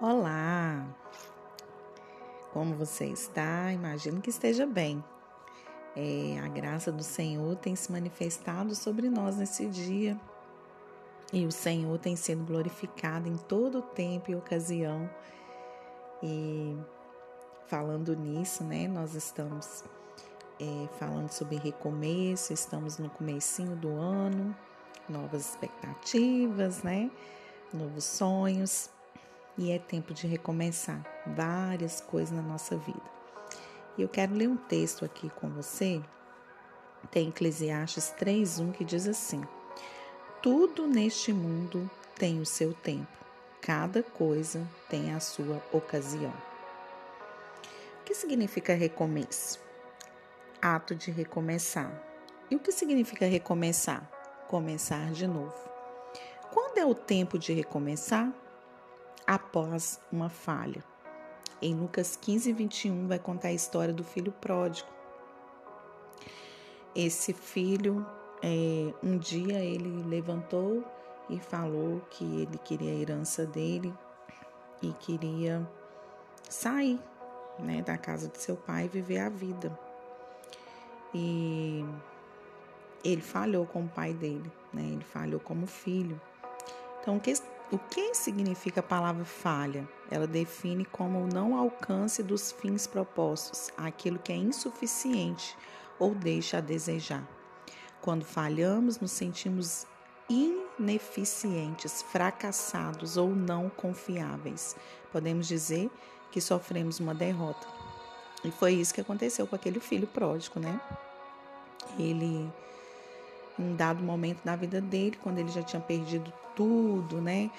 Olá! Como você está? Imagino que esteja bem. É, a graça do Senhor tem se manifestado sobre nós nesse dia e o Senhor tem sido glorificado em todo tempo e ocasião. E falando nisso, né, nós estamos é, falando sobre recomeço, estamos no comecinho do ano, novas expectativas, né, novos sonhos e é tempo de recomeçar várias coisas na nossa vida. E eu quero ler um texto aqui com você. Tem Eclesiastes 3:1 que diz assim: Tudo neste mundo tem o seu tempo. Cada coisa tem a sua ocasião. O que significa recomeço? Ato de recomeçar. E o que significa recomeçar? Começar de novo. Quando é o tempo de recomeçar? Após uma falha. Em Lucas 15, 21, vai contar a história do filho pródigo. Esse filho, é, um dia ele levantou e falou que ele queria a herança dele e queria sair né, da casa de seu pai e viver a vida. E ele falhou com o pai dele, né? ele falhou como filho. Então, o que o que significa a palavra falha? Ela define como o não alcance dos fins propostos, aquilo que é insuficiente ou deixa a desejar. Quando falhamos, nos sentimos ineficientes, fracassados ou não confiáveis. Podemos dizer que sofremos uma derrota. E foi isso que aconteceu com aquele filho pródigo, né? Ele um dado momento da vida dele, quando ele já tinha perdido tudo, né?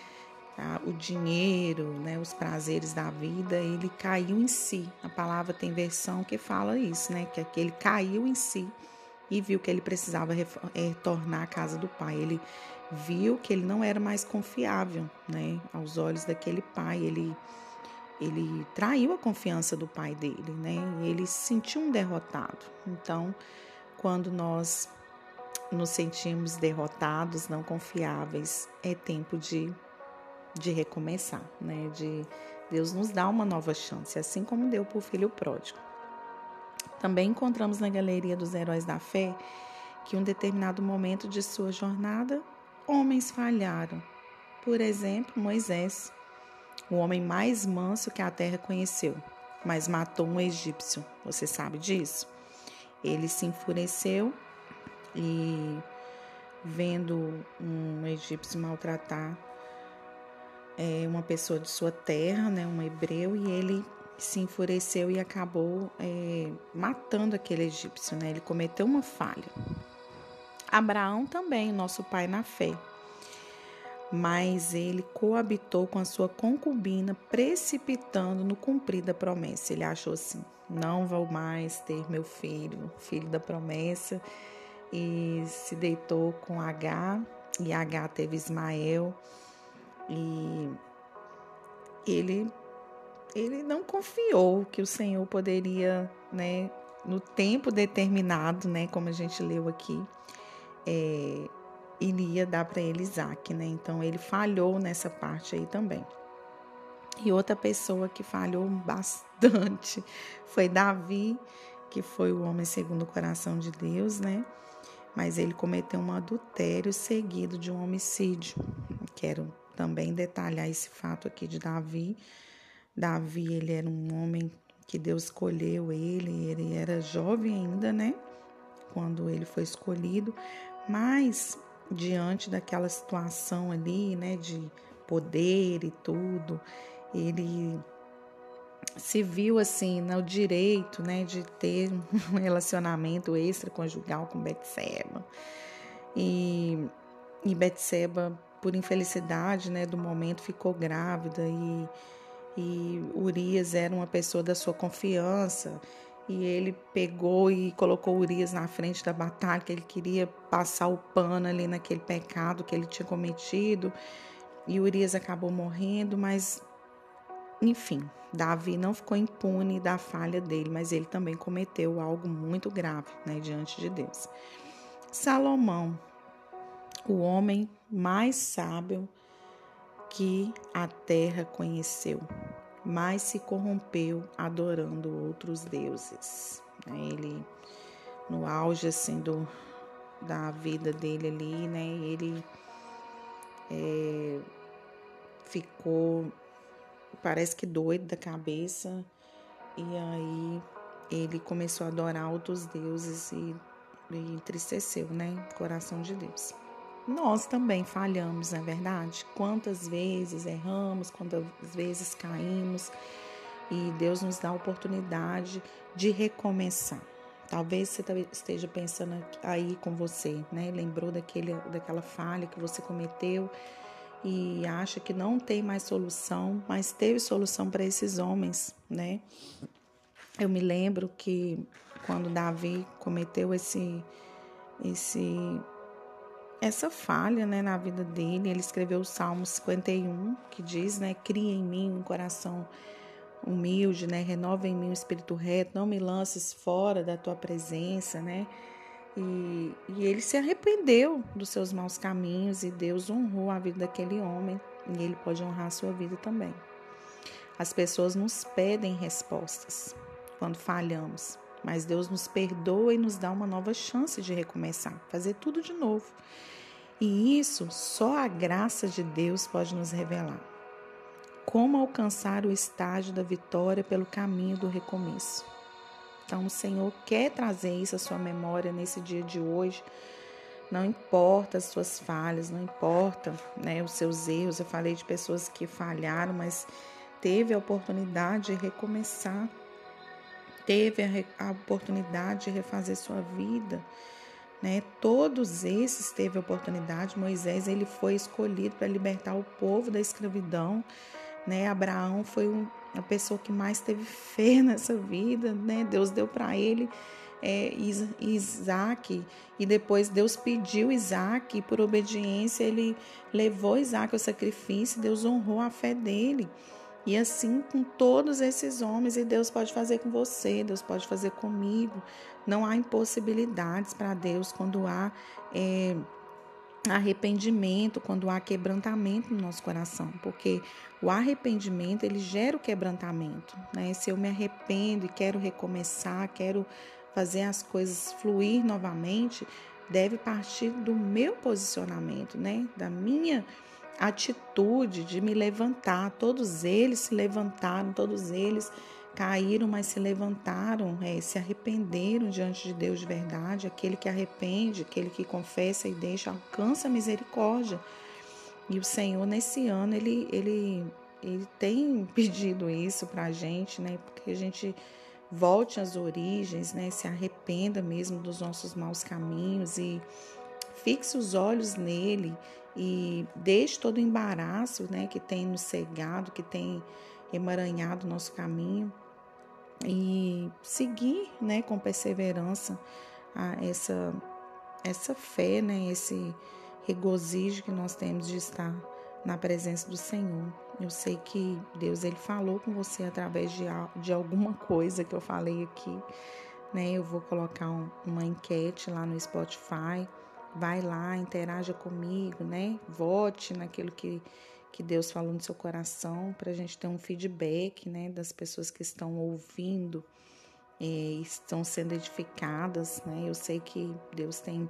O dinheiro, né? Os prazeres da vida, ele caiu em si. A palavra tem versão que fala isso, né? Que, que ele caiu em si e viu que ele precisava retornar à casa do pai. Ele viu que ele não era mais confiável, né? Aos olhos daquele pai, ele ele traiu a confiança do pai dele, né? Ele se sentiu um derrotado. Então, quando nós nos sentimos derrotados, não confiáveis, é tempo de, de recomeçar, né? De Deus nos dá uma nova chance, assim como deu para o filho pródigo. Também encontramos na galeria dos heróis da fé que em um determinado momento de sua jornada, homens falharam. Por exemplo, Moisés, o homem mais manso que a terra conheceu, mas matou um egípcio. Você sabe disso? Ele se enfureceu e vendo um egípcio maltratar é, uma pessoa de sua terra, né, um hebreu, e ele se enfureceu e acabou é, matando aquele egípcio, né? Ele cometeu uma falha. Abraão também, nosso pai na fé, mas ele coabitou com a sua concubina, precipitando no cumprir da promessa. Ele achou assim: não vou mais ter meu filho, filho da promessa e se deitou com H, e H teve Ismael, e ele, ele não confiou que o Senhor poderia, né, no tempo determinado, né, como a gente leu aqui, é, iria dar para ele Isaac, né? Então ele falhou nessa parte aí também. E outra pessoa que falhou bastante foi Davi, que foi o homem segundo o coração de Deus, né? Mas ele cometeu um adultério seguido de um homicídio. Quero também detalhar esse fato aqui de Davi. Davi, ele era um homem que Deus escolheu ele, ele era jovem ainda, né? Quando ele foi escolhido, mas diante daquela situação ali, né, de poder e tudo, ele se viu assim no direito, né, de ter um relacionamento extraconjugal com Betseba. E, e Betseba, por infelicidade, né, do momento ficou grávida e, e Urias era uma pessoa da sua confiança e ele pegou e colocou Urias na frente da batalha, que ele queria passar o pano ali naquele pecado que ele tinha cometido. E Urias acabou morrendo, mas enfim, Davi não ficou impune da falha dele, mas ele também cometeu algo muito grave né, diante de Deus. Salomão, o homem mais sábio que a terra conheceu, mas se corrompeu adorando outros deuses. Ele, no auge assim do, da vida dele ali, né? Ele é, ficou, parece que doido da cabeça, e aí ele começou a adorar outros deuses e, e entristeceu, né? O coração de Deus. Nós também falhamos, não é verdade? Quantas vezes erramos, quantas vezes caímos, e Deus nos dá a oportunidade de recomeçar. Talvez você esteja pensando aí com você, né? Lembrou daquele, daquela falha que você cometeu e acha que não tem mais solução, mas teve solução para esses homens, né? Eu me lembro que quando Davi cometeu esse esse essa falha, né, na vida dele, ele escreveu o Salmo 51, que diz, né, cria em mim um coração humilde, né? Renova em mim o espírito reto, não me lances fora da tua presença, né? E, e ele se arrependeu dos seus maus caminhos e Deus honrou a vida daquele homem e ele pode honrar a sua vida também. As pessoas nos pedem respostas quando falhamos, mas Deus nos perdoa e nos dá uma nova chance de recomeçar, fazer tudo de novo. E isso só a graça de Deus pode nos revelar como alcançar o estágio da vitória pelo caminho do recomeço. Então, o Senhor quer trazer isso à sua memória nesse dia de hoje. Não importa as suas falhas, não importa né, os seus erros. Eu falei de pessoas que falharam, mas teve a oportunidade de recomeçar, teve a, a oportunidade de refazer sua vida. Né? Todos esses teve a oportunidade. Moisés ele foi escolhido para libertar o povo da escravidão né? Abraão foi um, a pessoa que mais teve fé nessa vida, né? Deus deu para ele é, Isaac e depois Deus pediu Isaac e por obediência ele levou Isaac ao sacrifício, Deus honrou a fé dele. E assim com todos esses homens, e Deus pode fazer com você, Deus pode fazer comigo. Não há impossibilidades para Deus quando há é, arrependimento, quando há quebrantamento no nosso coração, porque o arrependimento ele gera o quebrantamento, né? Se eu me arrependo e quero recomeçar, quero fazer as coisas fluir novamente, deve partir do meu posicionamento, né? Da minha atitude de me levantar. Todos eles se levantaram, todos eles caíram, mas se levantaram, é, se arrependeram diante de Deus de verdade. Aquele que arrepende, aquele que confessa e deixa, alcança a misericórdia. E o Senhor, nesse ano, ele, ele, ele tem pedido isso para a gente, né? Porque a gente volte às origens, né? Se arrependa mesmo dos nossos maus caminhos e fixe os olhos nele e deixe todo o embaraço, né? Que tem nos cegado, que tem emaranhado nosso caminho e seguir, né, com perseverança essa essa fé, né, esse regozijo que nós temos de estar na presença do Senhor. Eu sei que Deus ele falou com você através de, de alguma coisa que eu falei aqui, né? Eu vou colocar um, uma enquete lá no Spotify. Vai lá, interaja comigo, né? Vote naquilo que que Deus falou no seu coração, para a gente ter um feedback né, das pessoas que estão ouvindo e estão sendo edificadas. Né? Eu sei que Deus tem,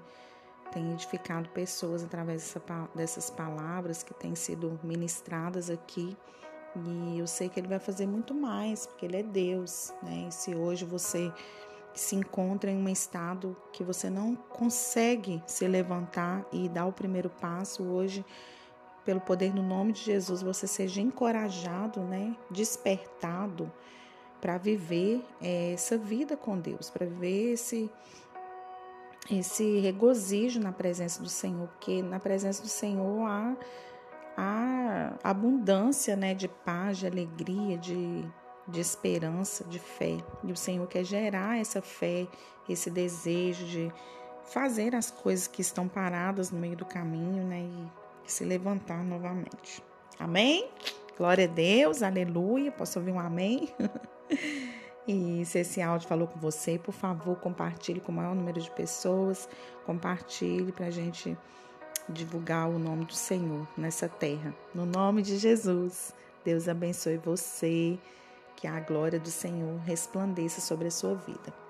tem edificado pessoas através dessa, dessas palavras que têm sido ministradas aqui. E eu sei que Ele vai fazer muito mais, porque Ele é Deus. Né? E se hoje você se encontra em um estado que você não consegue se levantar e dar o primeiro passo, hoje pelo poder no nome de Jesus, você seja encorajado, né, despertado para viver é, essa vida com Deus, para viver esse esse regozijo na presença do Senhor, porque na presença do Senhor há, há abundância, né, de paz, de alegria, de, de esperança, de fé. E o Senhor quer gerar essa fé, esse desejo de fazer as coisas que estão paradas no meio do caminho, né, e se levantar novamente. Amém? Glória a Deus, aleluia. Posso ouvir um amém? e se esse áudio falou com você, por favor, compartilhe com o maior número de pessoas. Compartilhe para a gente divulgar o nome do Senhor nessa terra. No nome de Jesus, Deus abençoe você, que a glória do Senhor resplandeça sobre a sua vida.